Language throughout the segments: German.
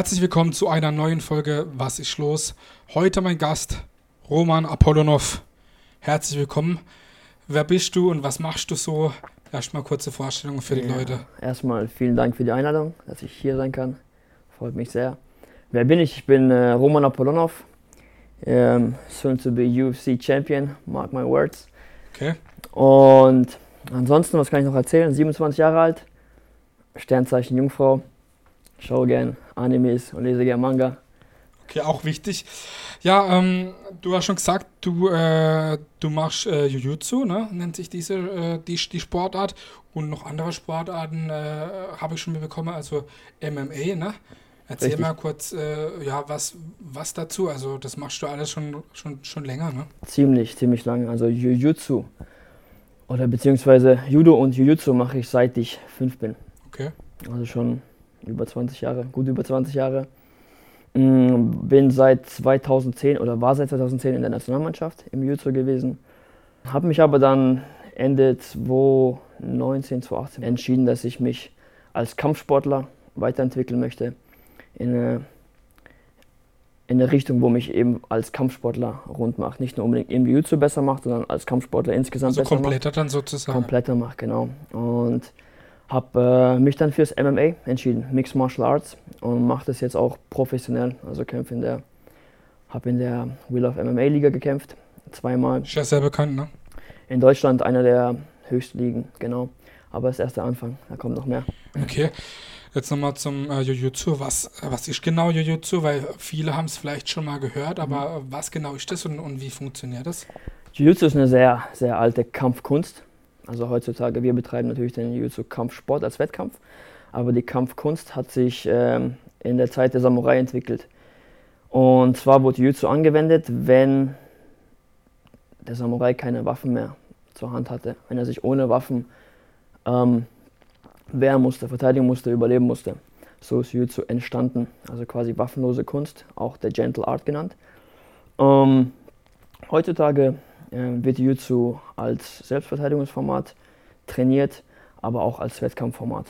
Herzlich willkommen zu einer neuen Folge Was ist los? Heute mein Gast Roman Apollonov. Herzlich willkommen. Wer bist du und was machst du so? Erstmal kurze Vorstellung für die Ja, Leute. Erstmal vielen Dank für die Einladung, dass ich hier sein kann. Freut mich sehr. Wer bin ich? Ich bin äh, Roman Apollonov, ähm, soon to be UFC Champion, mark my words. Okay. Und ansonsten, was kann ich noch erzählen? 27 Jahre alt, Sternzeichen Jungfrau, schaue gern Animes und lese gern Manga. Okay, auch wichtig. Ja, ähm, du hast schon gesagt, du, äh, du machst äh, Jiu-Jitsu, ne? nennt sich diese äh, die, die Sportart. Und noch andere Sportarten äh, habe ich schon mitbekommen, also MMA, ne? Erzähl Richtig. mal kurz, äh, ja, was, was dazu. Also das machst du alles schon, schon, schon länger, ne? Ziemlich, ziemlich lange. Also Jiu-Jitsu oder beziehungsweise Judo und Jiu-Jitsu mache ich seit ich fünf bin. Okay. Also schon über 20 Jahre, gut über 20 Jahre. Mm, Bin seit 2010 oder war seit 2010 in der Nationalmannschaft im Jiu-Jitsu gewesen. Habe mich aber dann Ende 2019, 2018 entschieden, dass ich mich als Kampfsportler weiterentwickeln möchte. In eine, in eine Richtung, wo mich eben als Kampfsportler rund macht. Nicht nur unbedingt im Jiu-Jitsu besser macht, sondern als Kampfsportler insgesamt Also besser macht kompletter dann sozusagen. kompletter mache, genau. Und habe äh, mich dann fürs MMA entschieden, Mixed Martial Arts und mache das jetzt auch professionell. Also kämpfe in der, habe in der Wheel of MMA Liga gekämpft, zweimal. Ist ja sehr bekannt, ne? In Deutschland einer der höchsten Ligen, genau. Aber das ist erst der Anfang, da kommt noch mehr. Okay. Jetzt nochmal zum äh, Jiu-Jitsu. Was, was ist genau Jiu-Jitsu? Weil viele haben es vielleicht schon mal gehört, aber was genau ist das und, und wie funktioniert das? Jiu-Jitsu ist eine sehr, sehr alte Kampfkunst. Also heutzutage, wir betreiben natürlich den Jiu-Jitsu-Kampfsport als Wettkampf, aber die Kampfkunst hat sich ähm, in der Zeit der Samurai entwickelt. Und zwar wurde Jiu-Jitsu angewendet, wenn der Samurai keine Waffen mehr zur Hand hatte, wenn er sich ohne Waffen ähm, wehren musste, verteidigen musste, überleben musste. So ist Jiu-Jitsu entstanden, also quasi waffenlose Kunst, auch der Gentle Art genannt. Ähm, heutzutage wird Jiu-Jitsu als Selbstverteidigungsformat trainiert, aber auch als Wettkampfformat.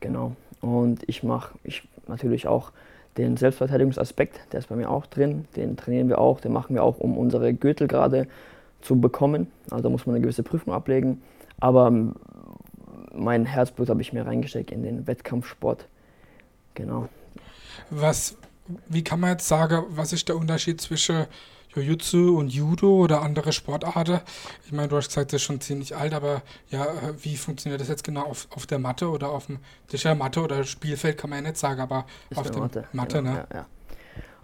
Genau. Und ich mache ich natürlich auch den Selbstverteidigungsaspekt, der ist bei mir auch drin. Den trainieren wir auch, den machen wir auch, um unsere Gürtel gerade zu bekommen. Also da muss man eine gewisse Prüfung ablegen. Aber ähm, mein Herzblut habe ich mir reingesteckt in den Wettkampfsport. Genau. Was, wie kann man jetzt sagen, was ist der Unterschied zwischen Jiu-Jitsu und Judo oder andere Sportarten? Ich meine, du hast gesagt, das ist schon ziemlich alt, aber ja, wie funktioniert das jetzt genau auf, auf der Matte oder auf dem, ist ja Matte oder Spielfeld, kann man ja nicht sagen, aber Ist auf der Matte. Matte, genau, ne? Ja, ja.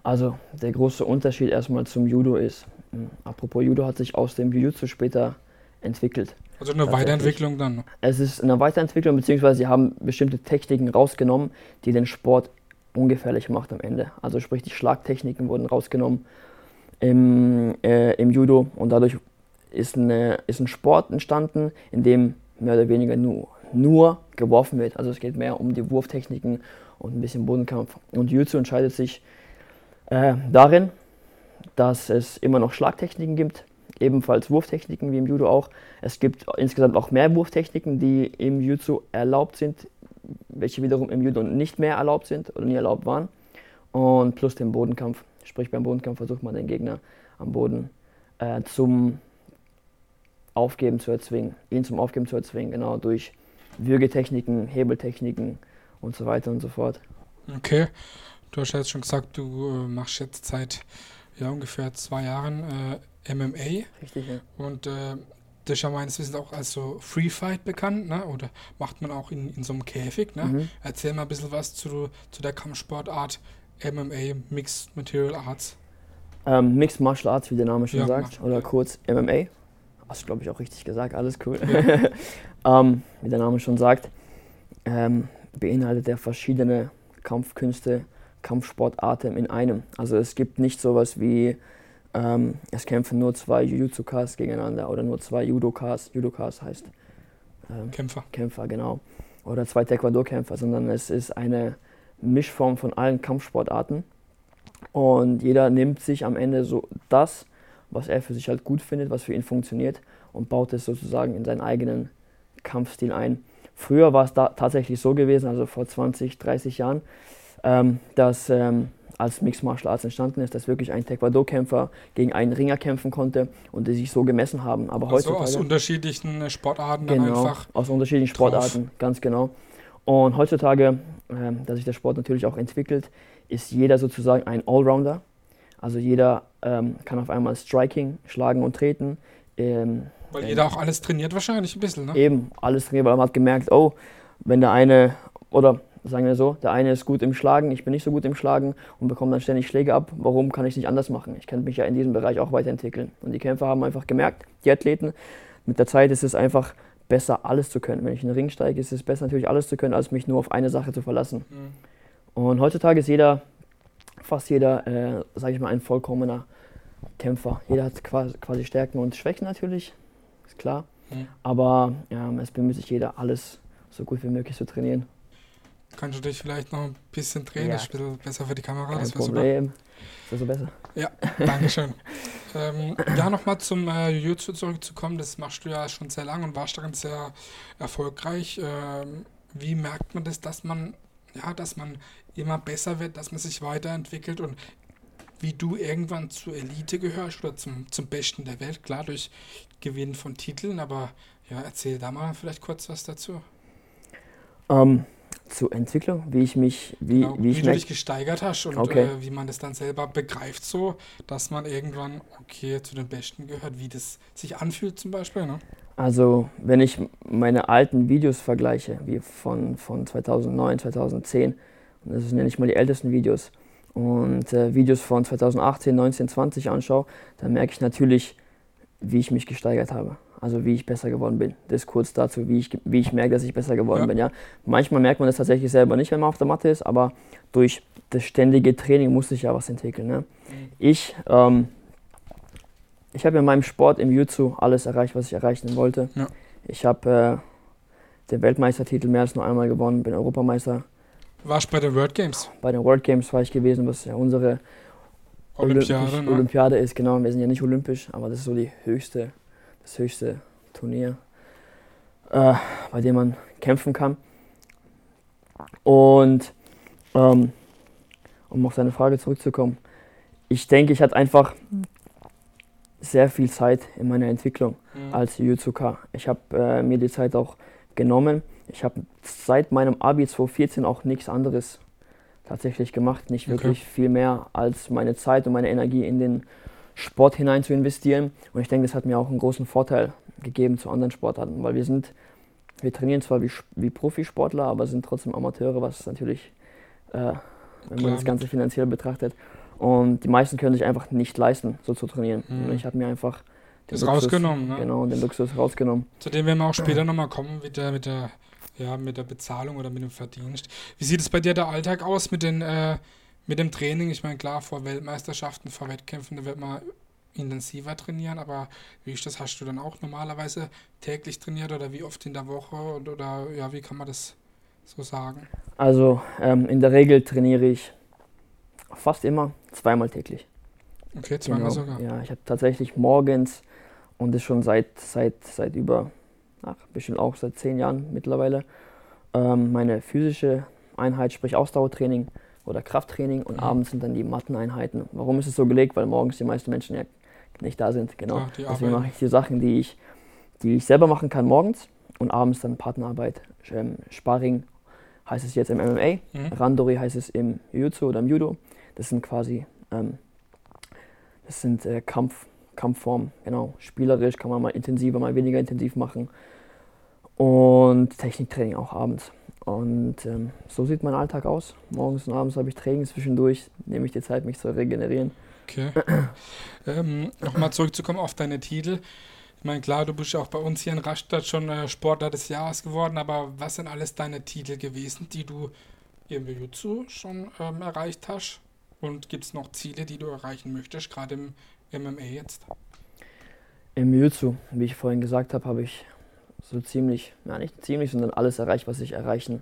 Also der große Unterschied erstmal zum Judo ist, mh, apropos Judo hat sich aus dem Jiu-Jitsu später entwickelt. Also eine. Weiterentwicklung dann. Es ist eine Weiterentwicklung, beziehungsweise sie haben bestimmte Techniken rausgenommen, die den Sport ungefährlich macht am Ende. Also sprich, die Schlagtechniken wurden rausgenommen im, äh, im Judo und dadurch ist, eine, ist ein Sport entstanden, in dem mehr oder weniger nur, nur geworfen wird. Also es geht mehr um die Wurftechniken und ein bisschen Bodenkampf. Und Jiu-Jitsu entscheidet sich äh, darin, dass es immer noch Schlagtechniken gibt, ebenfalls Wurftechniken wie im Judo auch. Es gibt insgesamt auch mehr Wurftechniken, die im Jiu-Jitsu erlaubt sind, welche wiederum im Judo nicht mehr erlaubt sind oder nie erlaubt waren. Und plus den Bodenkampf. Sprich, beim Bodenkampf versucht man den Gegner am Boden äh, zum Aufgeben zu erzwingen, ihn zum Aufgeben zu erzwingen, genau durch Würgetechniken, Hebeltechniken und so weiter und so fort. Okay. Du hast ja jetzt schon gesagt, du äh, machst jetzt seit ja, ungefähr zwei Jahren äh, MMA. Richtig, ja. Und äh, das ist ja meines Wissens auch als so Free Fight bekannt, ne? Oder macht man auch in, in so einem Käfig, ne? Mhm. Erzähl mal ein bisschen was zu, zu der Kampfsportart MMA, Mixed Material Arts. Ähm, Mixed Martial Arts, wie der Name schon Ja, sagt, oder kurz MMA. Hast du, glaube ich, auch richtig gesagt, alles cool. ähm, wie der Name schon sagt, ähm, beinhaltet er verschiedene Kampfkünste, Kampfsportarten in einem. Also es gibt nicht sowas wie, ähm, es kämpfen nur zwei Jiu-Jitsu-Kas gegeneinander oder nur zwei Judokas, Judokas heißt ähm, Kämpfer. Kämpfer, genau. Oder zwei Taekwondo-Kämpfer, sondern es ist eine Mischform von allen Kampfsportarten. Und jeder nimmt sich am Ende so das, was er für sich halt gut findet, was für ihn funktioniert und baut es sozusagen in seinen eigenen Kampfstil ein. Früher war es da tatsächlich so gewesen, also vor 20, 30 Jahren, ähm, dass ähm, als Mixed Martial Arts entstanden ist, dass wirklich ein Taekwondo-Kämpfer gegen einen Ringer kämpfen konnte und die sich so gemessen haben. Aber Also heutzutage aus unterschiedlichen Sportarten dann genau, einfach. aus unterschiedlichen Sportarten, ganz genau. Und heutzutage, ähm, dass sich der Sport natürlich auch entwickelt, ist jeder sozusagen ein Allrounder. Also jeder ähm, kann auf einmal Striking, schlagen und treten. Ähm, Weil ähm, jeder auch alles trainiert wahrscheinlich ein bisschen, ne? Eben, alles trainiert, weil man hat gemerkt, oh, wenn der eine, oder sagen wir so, der eine ist gut im Schlagen, ich bin nicht so gut im Schlagen und bekomme dann ständig Schläge ab, warum kann ich es nicht anders machen? Ich kann mich ja in diesem Bereich auch weiterentwickeln. Und die Kämpfer haben einfach gemerkt, die Athleten, mit der Zeit ist es einfach besser, alles zu können. Wenn ich in den Ring steige, ist es besser natürlich alles zu können, als mich nur auf eine Sache zu verlassen. Mhm. Und heutzutage ist jeder, fast jeder, äh, sage ich mal, ein vollkommener Kämpfer. Jeder hat quasi, Stärken und Schwächen natürlich, ist klar. Mhm. Aber ja, es bemüht sich jeder, alles so gut wie möglich zu trainieren. Kannst du dich vielleicht noch ein bisschen drehen? Ja. Das ist ein bisschen besser für die Kamera. Kein das wäre super. Problem. Ist das so besser? Ja, Dankeschön. ähm, ja, nochmal zum äh, Jiu-Jitsu zurückzukommen. Das machst du ja schon sehr lang und warst darin sehr erfolgreich. Ähm, wie merkt man das, dass man, ja, dass man immer besser wird, dass man sich weiterentwickelt und wie du irgendwann zur Elite gehörst oder zum, zum Besten der Welt? Klar, durch Gewinn von Titeln, aber ja, erzähl da mal vielleicht kurz was dazu. Ähm, zur Entwicklung, wie ich mich, wie, Genau, wie wie ich du dich gesteigert hast und Okay. äh, wie man das dann selber begreift, so dass man irgendwann, okay, zu den Besten gehört, wie das sich anfühlt zum Beispiel. Ne? Also, wenn ich meine alten Videos vergleiche, wie von, von 2009, 2010, und das sind ja nicht mal die ältesten Videos, und äh, Videos von 2018, 19, 20 anschaue, dann merke ich natürlich, wie ich mich gesteigert habe. Also wie ich besser geworden bin. Das kurz dazu, wie ich, wie ich merke, dass ich besser geworden Ja. bin. Ja? Manchmal merkt man das tatsächlich selber nicht, wenn man auf der Matte ist, aber durch das ständige Training muss sich ja was entwickeln. Ne? Ich, ähm, ich habe in meinem Sport im Jiu-Jitsu alles erreicht, was ich erreichen wollte. Ja. Ich habe äh, den Weltmeistertitel mehr als nur einmal gewonnen, bin Europameister. Warst bei den World Games, Bei den World Games war ich gewesen, was ja unsere Olympiade. Ne? Olympiade ist, genau. Wir sind ja nicht olympisch, aber das ist so die höchste, das höchste Turnier, äh, bei dem man kämpfen kann. Und ähm, um auf deine Frage zurückzukommen, ich denke, ich hatte einfach sehr viel Zeit in meiner Entwicklung Mhm. als Jiu-Jitsuka. Ich habe äh, mir die Zeit auch genommen. Ich habe seit meinem Abi 2014 auch nichts anderes tatsächlich gemacht. Nicht Okay. wirklich viel mehr als meine Zeit und meine Energie in den Sport hinein zu investieren. Und ich denke, das hat mir auch einen großen Vorteil gegeben zu anderen Sportarten, weil wir sind, wir trainieren zwar wie, wie Profisportler, aber sind trotzdem Amateure, was natürlich, äh, wenn man Klar. das Ganze finanziell betrachtet. Und die meisten können sich einfach nicht leisten, so zu trainieren. Mhm. Und ich habe mir einfach den Das rausgenommen, ne? Genau, den Luxus rausgenommen. Zu dem werden wir auch später nochmal kommen mit der, mit der, ja, mit der Bezahlung oder mit dem Verdienst. Wie sieht es bei dir der Alltag aus mit, den, äh, mit dem Training? Ich meine, klar, vor Weltmeisterschaften, vor Wettkämpfen, da wird man intensiver trainieren, aber wie ist das? Hast du dann auch normalerweise täglich trainiert oder wie oft in der Woche und, oder ja, wie kann man das so sagen? Also ähm, in der Regel trainiere ich fast immer zweimal täglich. Okay, zweimal sogar. Ja, ich habe tatsächlich morgens und das schon seit, seit, seit über, ach, bestimmt auch seit zehn Jahren mittlerweile, ähm, meine physische Einheit, sprich Ausdauertraining oder Krafttraining und Mhm. abends sind dann die Matteneinheiten. Warum ist es so gelegt? Weil morgens die meisten Menschen ja nicht da sind. Genau. Die Deswegen mache ich die Sachen, die ich, die ich selber machen kann morgens und abends dann Partnerarbeit. Ähm, Sparring heißt es jetzt im MMA, Mhm. Randori heißt es im Jiu-Jitsu oder im Judo. Das sind quasi, ähm, das sind äh, Kampf, Kampfformen, genau. Spielerisch kann man mal intensiver, mal weniger intensiv machen. Und Techniktraining auch abends. Und ähm, so sieht mein Alltag aus. Morgens und abends habe ich Training zwischendurch, nehme ich die Zeit, mich zu regenerieren. Okay. ähm, Nochmal zurückzukommen auf deine Titel. Ich meine, klar, du bist ja auch bei uns hier in Rastatt schon äh, Sportler des Jahres geworden, aber was sind alles deine Titel gewesen, die du im Jiu-Jitsu schon ähm, erreicht hast? Und gibt es noch Ziele, die du erreichen möchtest, gerade im MMA jetzt? Im Jiu-Jitsu, wie ich vorhin gesagt habe, habe ich so ziemlich, ja nicht ziemlich, sondern alles erreicht, was ich erreichen,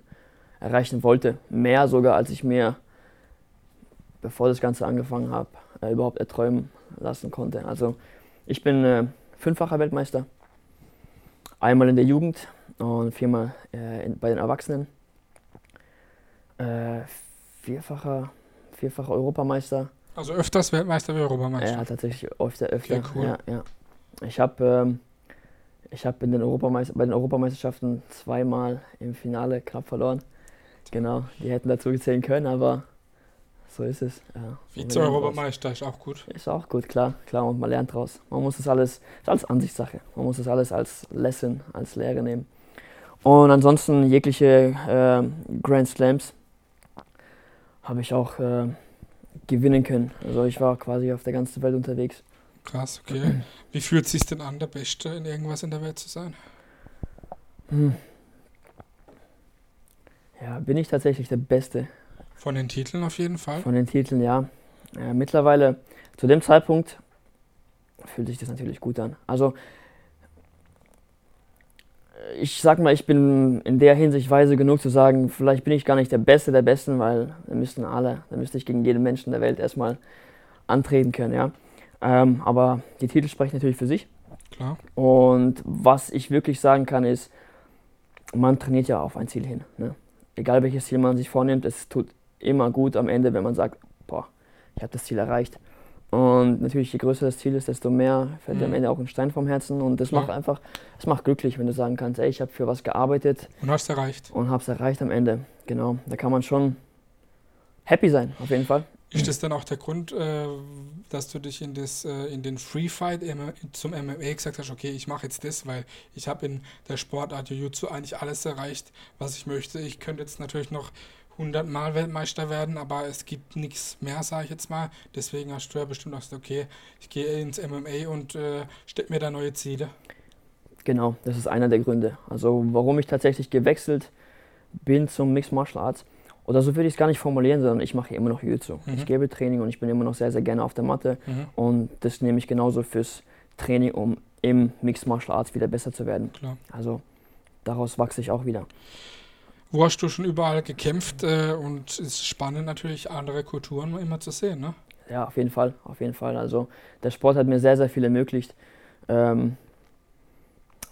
erreichen wollte. Mehr sogar, als ich mir, bevor das Ganze angefangen habe, äh, überhaupt erträumen lassen konnte. Also ich bin äh, fünffacher Weltmeister, einmal in der Jugend und viermal äh, in, bei den Erwachsenen. Äh, vierfacher, vierfacher Europameister. Also öfters Weltmeister wie Europameister? Ja, tatsächlich öfter, öfter. Okay, cool. Ja, ja. Ich habe ähm, ich hab in den Europameister, bei den Europameisterschaften zweimal im Finale knapp verloren. Genau, die hätten dazu gezählen können, aber so ist es. Ja. Vize-Europameister ist auch gut. Ist auch gut, klar, klar, und man lernt draus. Man muss das alles, ist alles Ansichtssache. Man muss das alles als Lesson, als Lehre nehmen. Und ansonsten jegliche äh, Grand Slams habe ich auch äh, gewinnen können. Also ich war quasi auf der ganzen Welt unterwegs. Krass, okay. Wie fühlt es sich denn an, der Beste in irgendwas in der Welt zu sein? Hm. Ja, bin ich tatsächlich der Beste. Von den Titeln auf jeden Fall? Von den Titeln, ja. ja mittlerweile, zu dem Zeitpunkt, fühlt sich das natürlich gut an. Also, ich sag mal, ich bin in der Hinsicht weise genug zu sagen, vielleicht bin ich gar nicht der Beste der Besten, weil da müssten alle, da müsste ich gegen jeden Menschen der Welt erstmal antreten können, ja. Ähm, aber die Titel sprechen natürlich für sich. Klar. Und was ich wirklich sagen kann, ist, man trainiert ja auf ein Ziel hin. Ne? Egal welches Ziel man sich vornimmt, es tut immer gut am Ende, wenn man sagt, boah, ich habe das Ziel erreicht. Und natürlich, je größer das Ziel ist, desto mehr fällt dir am mhm. Ende auch ein Stein vom Herzen. Und das ja. macht einfach, es macht glücklich, wenn du sagen kannst, ey, ich habe für was gearbeitet. Und hast erreicht. Und habe es erreicht am Ende. Genau. Da kann man schon happy sein, auf jeden Fall. Ist das dann auch der Grund, äh, dass du dich in, das, äh, in den Free Fight zum MMA gesagt hast, okay, ich mache jetzt das, weil ich habe in der Sportart Jiu-Jitsu eigentlich alles erreicht, was ich möchte. Ich könnte jetzt natürlich noch 100 Mal Weltmeister werden, aber es gibt nichts mehr, sage ich jetzt mal. Deswegen hast du ja bestimmt auch gesagt, okay, ich gehe ins MMA und äh, stecke mir da neue Ziele. Genau, das ist einer der Gründe. Also warum ich tatsächlich gewechselt bin zum Mixed Martial Arts. Oder so würde ich es gar nicht formulieren, sondern ich mache immer noch Jiu-Jitsu. Mhm. Ich gebe Training und ich bin immer noch sehr, sehr gerne auf der Matte. Mhm. Und das nehme ich genauso fürs Training, um im Mixed Martial Arts wieder besser zu werden. Klar. Also daraus wachse ich auch wieder. Wo hast du schon überall gekämpft äh, und es ist spannend natürlich, andere Kulturen immer zu sehen, ne? Ja, auf jeden Fall, auf jeden Fall. Also der Sport hat mir sehr, sehr viel ermöglicht. Ähm,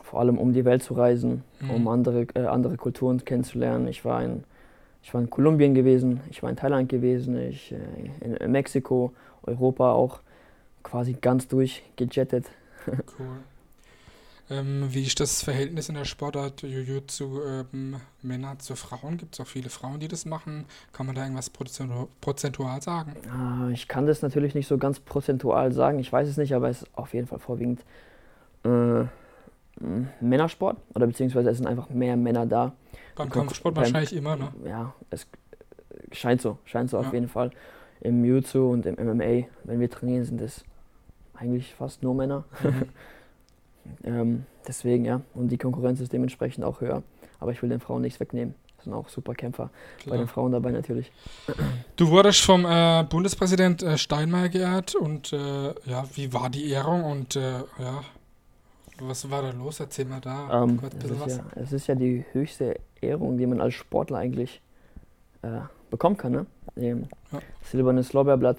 vor allem um die Welt zu reisen, mhm. um andere, äh, andere Kulturen kennenzulernen. Ich war, in, ich war in Kolumbien gewesen, ich war in Thailand gewesen, ich äh, in, in Mexiko, Europa auch quasi ganz durchgejettet. Cool. Ähm, wie ist das Verhältnis in der Sportart Jiu-Jitsu ähm, Männer zu Frauen? Gibt es auch viele Frauen, die das machen? Kann man da irgendwas prozentual sagen? Ah, ich kann das natürlich nicht so ganz prozentual sagen. Ich weiß es nicht, aber es ist auf jeden Fall vorwiegend äh, Männersport oder beziehungsweise es sind einfach mehr Männer da. Beim Kampfsport beim, wahrscheinlich immer, ne? Ja, es scheint so, scheint so ja. auf jeden Fall. Im Jiu-Jitsu und im MMA, wenn wir trainieren, sind es eigentlich fast nur Männer. Mhm. Ähm, deswegen, ja. Und die Konkurrenz ist dementsprechend auch höher. Aber ich will den Frauen nichts wegnehmen. Das sind auch super Kämpfer Klar. bei den Frauen dabei natürlich. Du wurdest vom äh, Bundespräsident äh, Steinmeier geehrt und äh, ja, wie war die Ehrung und äh, ja, was war da los? Erzähl mal da ähm, kurz ein was. Ja, es ist ja die höchste Ehrung, die man als Sportler eigentlich äh, bekommen kann, ne? Dem ja. silbernes Lorbeerblatt.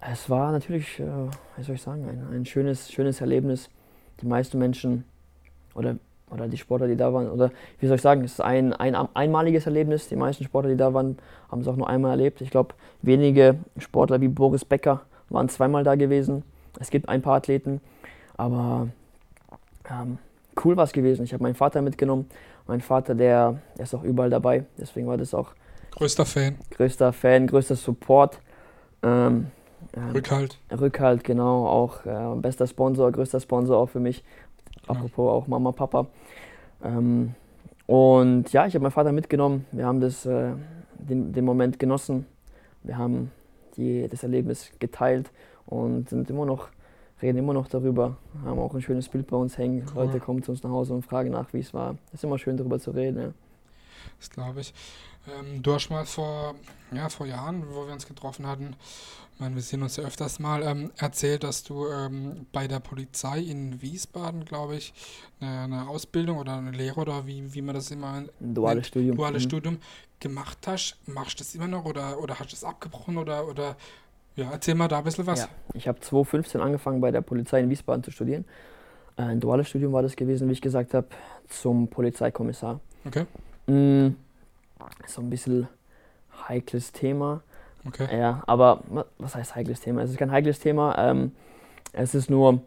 Es war natürlich, äh, wie soll ich sagen, ein, ein schönes, schönes Erlebnis die meisten Menschen oder, oder die Sportler, die da waren, oder wie soll ich sagen, es ist ein, ein einmaliges Erlebnis. Die meisten Sportler, die da waren, haben es auch nur einmal erlebt. Ich glaube, wenige Sportler wie Boris Becker waren zweimal da gewesen. Es gibt ein paar Athleten, aber ähm, cool war es gewesen. Ich habe meinen Vater mitgenommen. Mein Vater, der, der ist auch überall dabei, deswegen war das auch. Größter Fan. Größter Fan, größter Support. Ähm, ähm, Rückhalt. Rückhalt, genau. Auch äh, bester Sponsor, größter Sponsor auch für mich. Genau. Apropos auch Mama, Papa. Ähm, und ja, ich habe meinen Vater mitgenommen. Wir haben das, äh, den, den Moment genossen. Wir haben die, das Erlebnis geteilt und sind immer noch, reden immer noch darüber. Haben auch ein schönes Bild bei uns hängen. Cool. Leute kommen zu uns nach Hause und fragen nach, wie es war. Es ist immer schön darüber zu reden. Ja. Das glaube ich. Ähm, du hast mal vor, ja, vor Jahren, wo wir uns getroffen hatten, ich meine, wir sehen uns ja öfters mal, ähm, erzählt, dass du ähm, bei der Polizei in Wiesbaden, glaube ich, eine, eine, Ausbildung oder eine Lehre oder wie, wie man das immer ein duales nennt, Studium, duales mhm. Studium gemacht hast. Machst du das immer noch oder, oder hast du es abgebrochen oder, oder ja, erzähl mal da ein bisschen was. Ja, ich habe 2015 angefangen bei der Polizei in Wiesbaden zu studieren. Äh, ein duales Studium war das gewesen, wie ich gesagt habe, zum Polizeikommissar. Okay. Mhm. So ein bisschen heikles Thema. Okay. Ja, aber was heißt heikles Thema? Es ist kein heikles Thema. Ähm, es ist nur,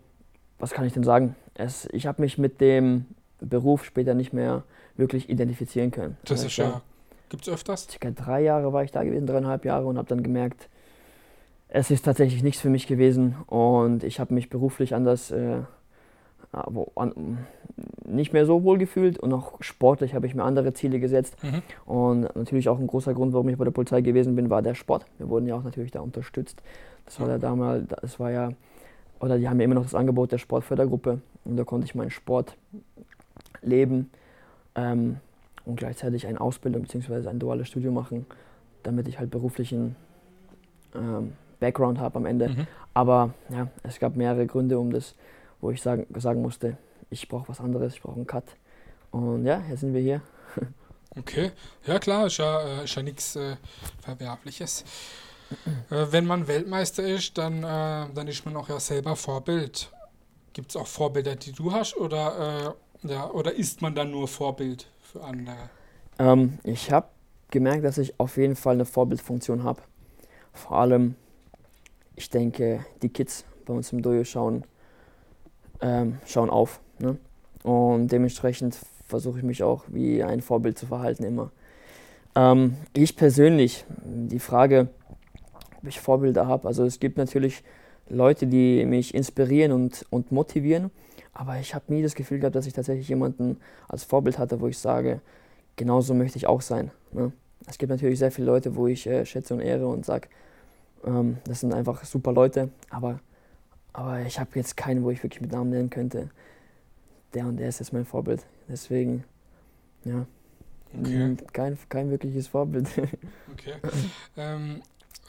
was kann ich denn sagen? Es, ich habe mich mit dem Beruf später nicht mehr wirklich identifizieren können. Das ist ja, gibt es öfters? Circa drei Jahre war ich da gewesen, dreieinhalb Jahre und habe dann gemerkt, es ist tatsächlich nichts für mich gewesen und ich habe mich beruflich anders äh, an, nicht mehr so wohl gefühlt und auch sportlich habe ich mir andere Ziele gesetzt. Mhm. Und natürlich auch ein großer Grund, warum ich bei der Polizei gewesen bin, war der Sport. Wir wurden ja auch natürlich da unterstützt. Das war ja damals, das war ja, oder die haben ja immer noch das Angebot der Sportfördergruppe und da konnte ich meinen Sport leben ähm, und gleichzeitig eine Ausbildung bzw. ein duales Studium machen, damit ich halt beruflichen ähm, Background habe am Ende. Mhm. Aber ja, es gab mehrere Gründe, um das, wo ich sagen, sagen musste, ich brauche was anderes, ich brauche einen Cut. Und ja, jetzt sind wir hier. Okay, ja klar, ist ja, äh, ist ja nichts äh, Verwerfliches. äh, wenn man Weltmeister ist, dann, äh, dann ist man auch ja selber Vorbild. Gibt es auch Vorbilder, die du hast, oder, äh, ja, oder ist man dann nur Vorbild für andere? Ähm, ich habe gemerkt, dass ich auf jeden Fall eine Vorbildfunktion habe. Vor allem ich denke, die Kids bei uns im Dojo schauen, ähm, schauen auf. Ne? Und dementsprechend versuche ich mich auch wie ein Vorbild zu verhalten immer. Ähm, ich persönlich, die Frage, ob ich Vorbilder habe, also es gibt natürlich Leute, die mich inspirieren und, und motivieren, aber ich habe nie das Gefühl gehabt, dass ich tatsächlich jemanden als Vorbild hatte, wo ich sage, genauso möchte ich auch sein. Ne? Es gibt natürlich sehr viele Leute, wo ich äh, schätze und ehre und sage, ähm, das sind einfach super Leute, aber, aber ich habe jetzt keinen, wo ich wirklich mit Namen nennen könnte. Der und der ist jetzt mein Vorbild. Deswegen, ja. Okay. Kein, kein wirkliches Vorbild. okay. ähm,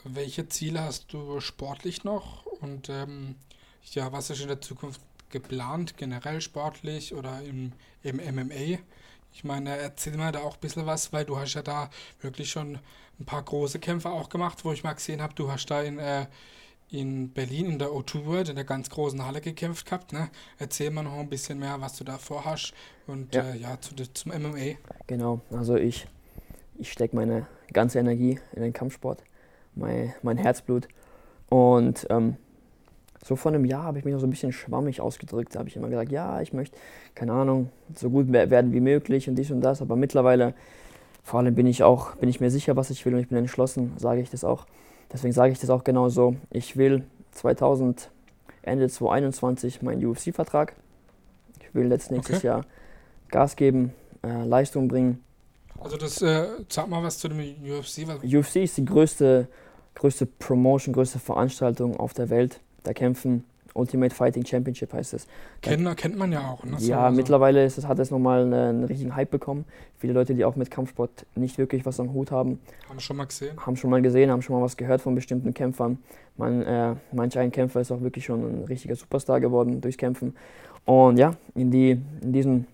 welche Ziele hast du sportlich noch? Und ähm, ja, was ist in der Zukunft geplant, generell sportlich oder im, im MMA? Ich meine, erzähl mal da auch ein bisschen was, weil du hast ja da wirklich schon ein paar große Kämpfe auch gemacht, wo ich mal gesehen habe, du hast da in, äh, in Berlin in der O2 World, in der ganz großen Halle gekämpft gehabt. Ne? Erzähl mal noch ein bisschen mehr, was du da vorhast und ja, äh, ja zu, zum MMA. Genau, also ich, ich stecke meine ganze Energie in den Kampfsport, mein, mein Herzblut und ähm, so vor einem Jahr habe ich mich noch so ein bisschen schwammig ausgedrückt. Da habe ich immer gesagt, ja, ich möchte, keine Ahnung, so gut werden wie möglich und dies und das. Aber mittlerweile, vor allem bin ich auch, bin ich mir sicher, was ich will und ich bin entschlossen, sage ich das auch. Deswegen sage ich das auch genau so. Ich will 2000, Ende 2021 meinen UFC-Vertrag. Ich will jetzt nächstes okay. Jahr Gas geben, äh, Leistung bringen. Also das, äh, sag mal was zu dem UFC. Was UFC ist die größte, größte Promotion, größte Veranstaltung auf der Welt da kämpfen. Ultimate Fighting Championship heißt es. Kennt, kennt man ja auch. Ne? Ja, so, mittlerweile ist es, hat es nochmal einen, einen, richtigen Hype bekommen. Viele Leute, die auch mit Kampfsport nicht wirklich was am Hut haben. Haben schon mal gesehen? Haben schon mal gesehen, haben schon mal was gehört von bestimmten Kämpfern. Man, äh, manch ein Kämpfer ist auch wirklich schon ein richtiger Superstar geworden durchs Kämpfen. Und ja, in, die, in diesen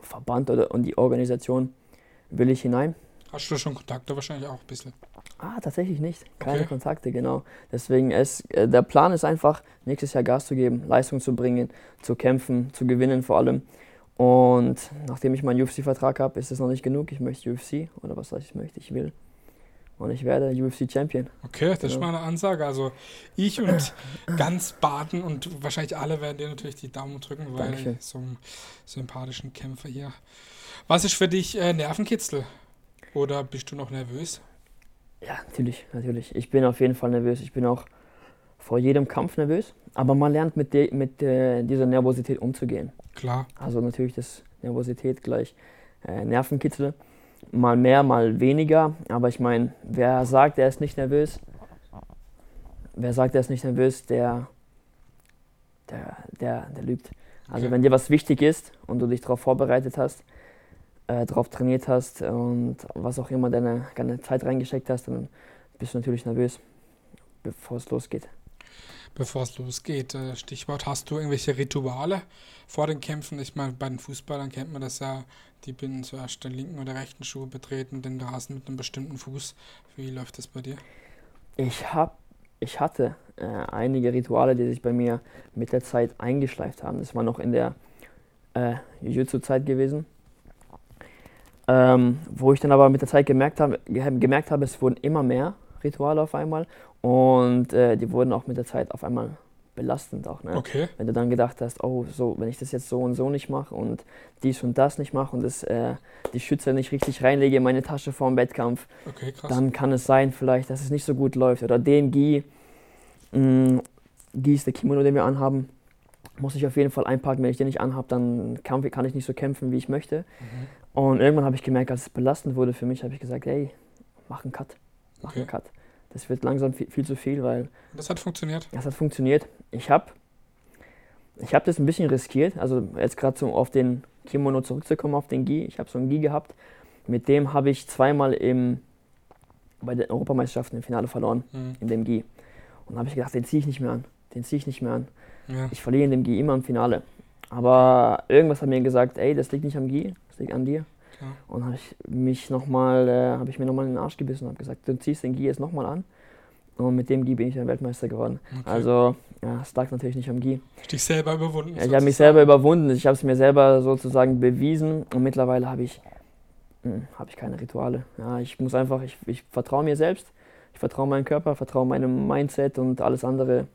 Verband oder in die Organisation will ich hinein. Hast du schon Kontakte wahrscheinlich auch ein bisschen? Ah, tatsächlich nicht. Keine okay. Kontakte, genau. Deswegen, es, äh, der Plan ist einfach, nächstes Jahr Gas zu geben, Leistung zu bringen, zu kämpfen, zu gewinnen vor allem. Und nachdem ich meinen UFC-Vertrag habe, ist es noch nicht genug. Ich möchte UFC oder was ich möchte, ich will. Und ich werde UFC-Champion. Okay, das genau. ist mal eine Ansage. Also ich und ganz Baden und wahrscheinlich alle werden dir natürlich die Daumen drücken, weil Dankeschön. so einen sympathischen Kämpfer hier. Was ist für dich äh, Nervenkitzel? Oder bist du noch nervös? Ja, natürlich, natürlich. Ich bin auf jeden Fall nervös. Ich bin auch vor jedem Kampf nervös. Aber man lernt mit, de, mit äh, dieser Nervosität umzugehen. Klar. Also natürlich das Nervosität gleich äh, Nervenkitzel. Mal mehr, mal weniger. Aber ich meine, wer sagt, er ist nicht nervös, wer sagt, er ist nicht nervös, der, der, der, der lügt. Also okay. wenn dir was wichtig ist und du dich darauf vorbereitet hast, äh, drauf trainiert hast und was auch immer deine, deine Zeit reingesteckt hast, dann bist du natürlich nervös, bevor es losgeht. Bevor es losgeht, äh, Stichwort, hast du irgendwelche Rituale vor den Kämpfen? Ich meine, bei den Fußballern kennt man das ja, die binden zuerst den linken oder rechten Schuh, betreten den Rasen mit einem bestimmten Fuß. Wie läuft das bei dir? Ich habe ich hatte äh, einige Rituale, die sich bei mir mit der Zeit eingeschleift haben. Das war noch in der äh, Jiu-Jitsu-Zeit gewesen. Ähm, wo ich dann aber mit der Zeit gemerkt habe, gemerkt habe, es wurden immer mehr Rituale auf einmal und äh, die wurden auch mit der Zeit auf einmal belastend auch. Ne? Okay. Wenn du dann gedacht hast, oh, so, wenn ich das jetzt so und so nicht mache und dies und das nicht mache und das, äh, die Schütze nicht richtig reinlege in meine Tasche vor dem Wettkampf, Okay, dann kann es sein vielleicht, dass es nicht so gut läuft. Oder den Gi, mh, Gi ist der Kimono, den wir anhaben, muss ich auf jeden Fall einpacken. Wenn ich den nicht anhabe, dann kann, kann ich nicht so kämpfen, wie ich möchte. Mhm. Und irgendwann habe ich gemerkt, als es belastend wurde für mich, habe ich gesagt, hey, mach einen Cut, mach Okay. einen Cut. Das wird langsam viel, viel zu viel, weil Das hat funktioniert. das hat funktioniert. Ich habe ich hab das ein bisschen riskiert. Also jetzt gerade so auf den Kimono zurückzukommen, auf den Gi. Ich habe so einen Gi gehabt. Mit dem habe ich zweimal im, bei den Europameisterschaften im Finale verloren, Mhm. in dem Gi. Und da habe ich gedacht, den ziehe ich nicht mehr an. Den ziehe ich nicht mehr an. Ja. Ich verliere in dem Gi immer im Finale. Aber irgendwas hat mir gesagt, ey, das liegt nicht am Gi, das liegt an dir. Klar. Und habe ich mich noch äh, habe ich mir nochmal in den Arsch gebissen und habe gesagt, du ziehst den Gi jetzt nochmal an. Und mit dem Gi bin ich dann Weltmeister geworden. Okay. Also, ja, es lag natürlich nicht am Gi. dich selber überwunden. Ja, ich habe mich selber überwunden, ich habe es mir selber sozusagen bewiesen und mittlerweile habe ich, hm, habe ich keine Rituale. Ja, ich muss einfach, ich, ich vertraue mir selbst, ich vertraue meinem Körper, vertraue meinem Mindset und alles andere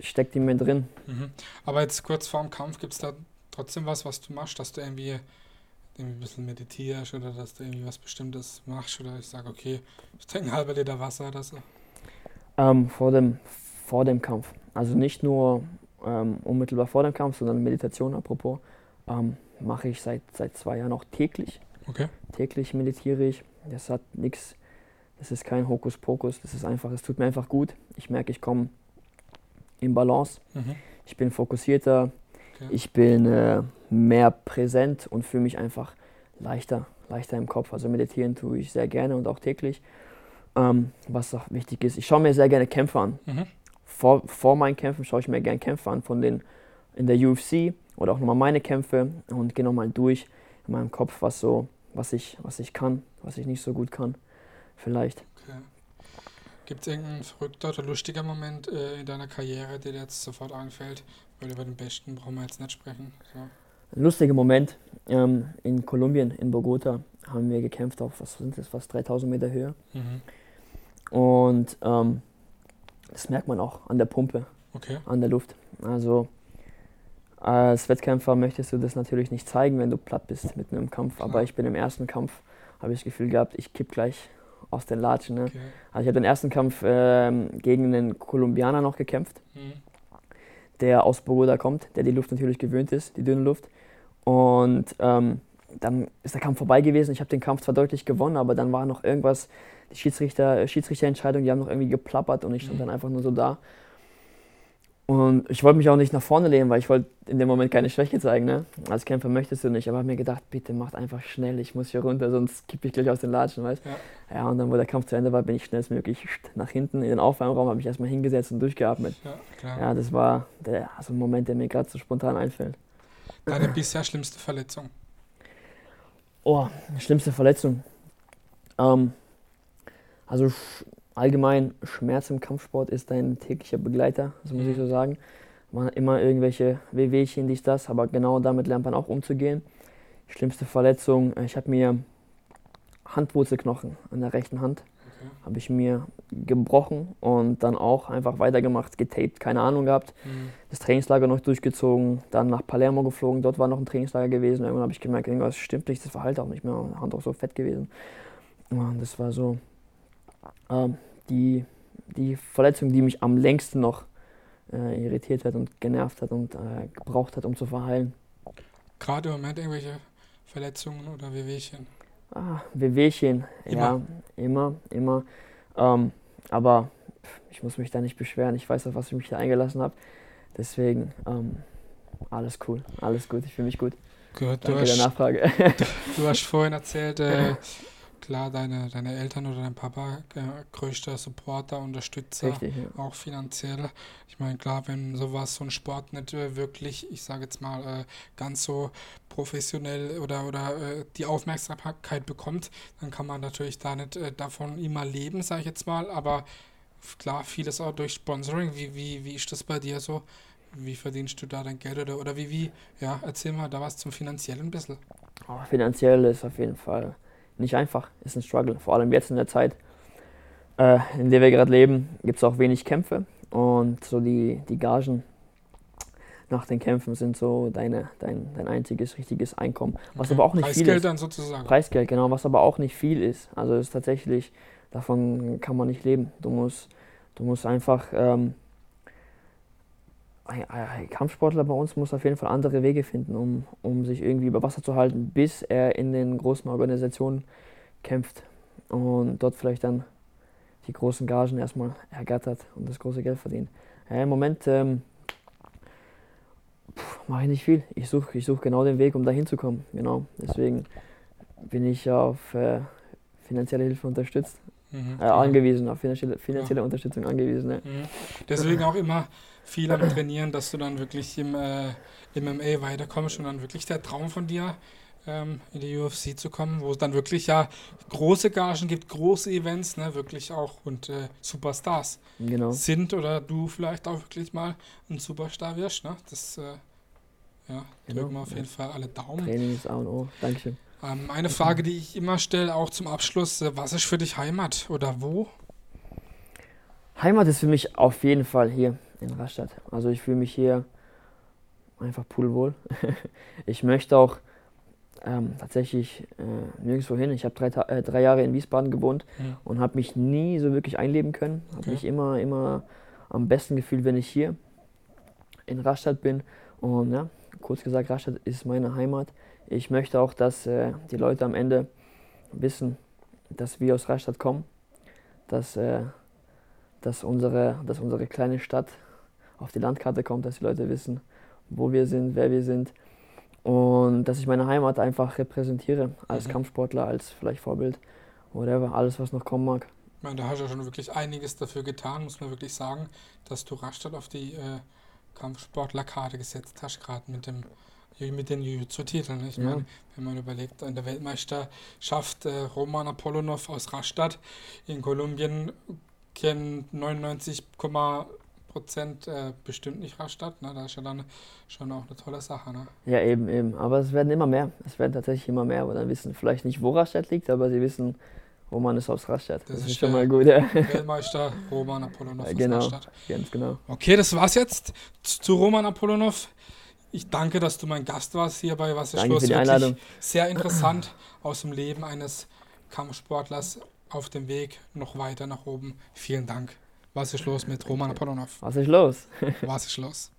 steckt in mir drin. Mhm. Aber jetzt kurz vor dem Kampf gibt es da trotzdem was, was du machst, dass du irgendwie, irgendwie ein bisschen meditierst oder dass du irgendwie was Bestimmtes machst oder ich sage, okay, ich trinke einen halben Liter Wasser oder so. Ähm, vor, dem, vor dem Kampf. Also nicht nur ähm, unmittelbar vor dem Kampf, sondern Meditation apropos, ähm, mache ich seit, seit zwei Jahren auch täglich. Okay. Täglich meditiere ich. Das hat nichts, das ist kein Hokuspokus, das ist einfach, es tut mir einfach gut. Ich merke, ich komme in Balance, Mhm. ich bin fokussierter, Okay. ich bin äh, mehr präsent und fühle mich einfach leichter, leichter im Kopf. Also meditieren tue ich sehr gerne und auch täglich. Ähm, was auch wichtig ist, ich schaue mir sehr gerne Kämpfe an. Mhm. Vor, vor meinen Kämpfen schaue ich mir gerne Kämpfe an von den in der UFC oder auch nochmal meine Kämpfe und gehe nochmal durch in meinem Kopf, was so, was ich, was ich kann, was ich nicht so gut kann. Vielleicht. okay. Gibt es irgendeinen verrückter oder lustiger Moment äh, in deiner Karriere, der dir jetzt sofort einfällt? Weil über den besten brauchen wir jetzt nicht sprechen. So. Lustiger Moment. Ähm, in Kolumbien, in Bogota, haben wir gekämpft auf, was sind das, fast 3000 Meter Höhe. Mhm. Und ähm, das merkt man auch an der Pumpe, Okay. an der Luft. Also als Wettkämpfer möchtest du das natürlich nicht zeigen, wenn du platt bist mit einem Kampf. Aber Klar. ich bin im ersten Kampf, habe ich das Gefühl gehabt, ich kipp gleich aus den Latschen. Ne? okay. Also ich habe den ersten Kampf ähm, gegen einen Kolumbianer noch gekämpft, Mhm. Der aus Bogota kommt, der die Luft natürlich gewöhnt ist, die dünne Luft. Und ähm, dann ist der Kampf vorbei gewesen. Ich habe den Kampf zwar deutlich gewonnen, aber dann war noch irgendwas, die Schiedsrichter, Schiedsrichterentscheidung, die haben noch irgendwie geplappert und ich stand dann einfach nur so da. Und ich wollte mich auch nicht nach vorne lehnen, weil ich wollte in dem Moment keine Schwäche zeigen. Ne? Als Kämpfer möchtest du nicht, aber habe mir gedacht, bitte macht einfach schnell, ich muss hier runter, sonst kippe ich gleich aus den Latschen, weißt Ja. Ja, und dann, wo der Kampf zu Ende war, bin ich schnellstmöglich nach hinten in den Aufwärmraum, habe mich erstmal hingesetzt und durchgeatmet. Ja, klar. Ja, das war der, also ein Moment, der mir gerade so spontan einfällt. Deine bisher schlimmste Verletzung. Oh, schlimmste Verletzung. Ähm, also allgemein, Schmerz im Kampfsport ist ein täglicher Begleiter, das muss ich Mhm. so sagen. Man hat immer irgendwelche Wehwehchen, dies, das, aber genau damit lernt man auch umzugehen. Schlimmste Verletzung, ich habe mir Handwurzelknochen an der rechten Hand, Okay. habe ich mir gebrochen und dann auch einfach weitergemacht, getaped, keine Ahnung gehabt. Mhm. das Trainingslager noch durchgezogen, dann nach Palermo geflogen, dort war noch ein Trainingslager gewesen. Irgendwann habe ich gemerkt, irgendwas stimmt nicht, das war halt auch nicht mehr, Hand auch so fett gewesen. Und das war so ähm, die, die Verletzung, die mich am längsten noch äh, irritiert hat und genervt hat und äh, gebraucht hat, um zu verheilen. Gerade im Moment irgendwelche Verletzungen oder Wehwehchen. Ah, Wehwehchen, ja, immer, immer. Ähm, aber ich muss mich da nicht beschweren, ich weiß, auf was ich mich da eingelassen habe. Deswegen, ähm, alles cool, alles gut, ich fühle mich gut. Du, Danke der hast, Nachfrage. du hast vorhin erzählt, äh, klar, deine, deine Eltern oder dein Papa, äh, größter Supporter, Unterstützer, Richtig, ja. auch finanziell. Ich meine, klar, wenn sowas, so ein Sport nicht äh, wirklich, ich sage jetzt mal, äh, ganz so professionell oder, oder äh, die Aufmerksamkeit bekommt, dann kann man natürlich da nicht äh, davon immer leben, sage ich jetzt mal. Aber klar, vieles auch durch Sponsoring. Wie, wie, wie ist das bei dir so? wie verdienst du da dein Geld oder, oder wie, wie, ja, erzähl mal da was zum Finanziellen ein bisschen. Oh, finanziell ist auf jeden Fall nicht einfach, ist ein Struggle. Vor allem jetzt in der Zeit, äh, in der wir gerade leben, gibt es auch wenig Kämpfe und so die, die Gagen nach den Kämpfen sind so deine, dein, dein einziges richtiges Einkommen. Was Okay. aber auch nicht viel Preisgeld ist. dann sozusagen. Preisgeld, genau, was aber auch nicht viel ist. Also ist tatsächlich, davon kann man nicht leben. Du musst, du musst einfach, ähm, ein, Kampfsportler bei uns muss auf jeden Fall andere Wege finden, um, um sich irgendwie über Wasser zu halten, bis er in den großen Organisationen kämpft und dort vielleicht dann die großen Gagen erstmal ergattert und das große Geld verdient. Ja, Im Moment ähm, mache ich nicht viel. Ich suche ich such genau den Weg, um da hinzukommen. Genau. Deswegen bin ich auf äh, finanzielle Hilfe unterstützt, Mhm. äh, angewiesen, auf finanzielle, finanzielle Unterstützung angewiesen. Ja. Mhm. Deswegen auch immer viel am Trainieren, dass du dann wirklich im äh, MMA weiterkommst und dann wirklich der Traum von dir ähm, in die UFC zu kommen, wo es dann wirklich ja große Gagen gibt, große Events, ne, wirklich auch und äh, Superstars Genau. sind oder du vielleicht auch wirklich mal ein Superstar wirst. Ne? Das äh, ja, Genau, drücken wir auf ja. jeden Fall alle Daumen. Training ist A und O. Dankeschön. Ähm, eine Frage, die ich immer stelle, auch zum Abschluss, äh, was ist für dich Heimat oder wo? Heimat ist für mich auf jeden Fall hier in Rastatt. Also ich fühle mich hier einfach pudelwohl. ich möchte auch ähm, tatsächlich äh, nirgendwo hin. Ich habe drei, äh, drei Jahre in Wiesbaden gewohnt Hm. und habe mich nie so wirklich einleben können. Habe Okay. mich immer, immer am besten gefühlt, wenn ich hier in Rastatt bin. Und ja, kurz gesagt, Rastatt ist meine Heimat. Ich möchte auch, dass äh, die Leute am Ende wissen, dass wir aus Rastatt kommen, dass, äh, dass, unsere, dass unsere kleine Stadt auf die Landkarte kommt, dass die Leute wissen, wo wir sind, wer wir sind. Und dass ich meine Heimat einfach repräsentiere als Mhm. Kampfsportler, als vielleicht Vorbild, whatever, alles was noch kommen mag. Ich meine, da hast du ja schon wirklich einiges dafür getan, muss man wirklich sagen, dass du Rastatt auf die äh, Kampfsportlerkarte gesetzt hast, gerade mit dem mit den Jiu-Jitsu-Titeln. Ich Ja. meine, wenn man überlegt, in der Weltmeisterschaft äh, Roman Apollonov aus Rastatt in Kolumbien kennen 99, Prozent äh, bestimmt nicht Rastatt. Ne? Das ist ja dann schon auch eine tolle Sache. Ne? Ja, eben, eben. Aber es werden immer mehr. Es werden tatsächlich immer mehr, wo dann wissen vielleicht nicht, wo Rastatt liegt, aber sie wissen, wo man ist aus Rastatt. Das Das, ist ist schon mal gut, ja. Weltmeister Roman Apollonov Ja, aus genau. Rastatt. Ganz genau. Okay, das war's jetzt zu Roman Apollonov. Ich danke, dass du mein Gast warst hier bei Was ist Danke los? für die Wirklich Einladung. Sehr interessant aus dem Leben eines Kampfsportlers auf dem Weg noch weiter nach oben. Vielen Dank. Was ist los mit Roman Apollonov? Was ist los? Was ist los?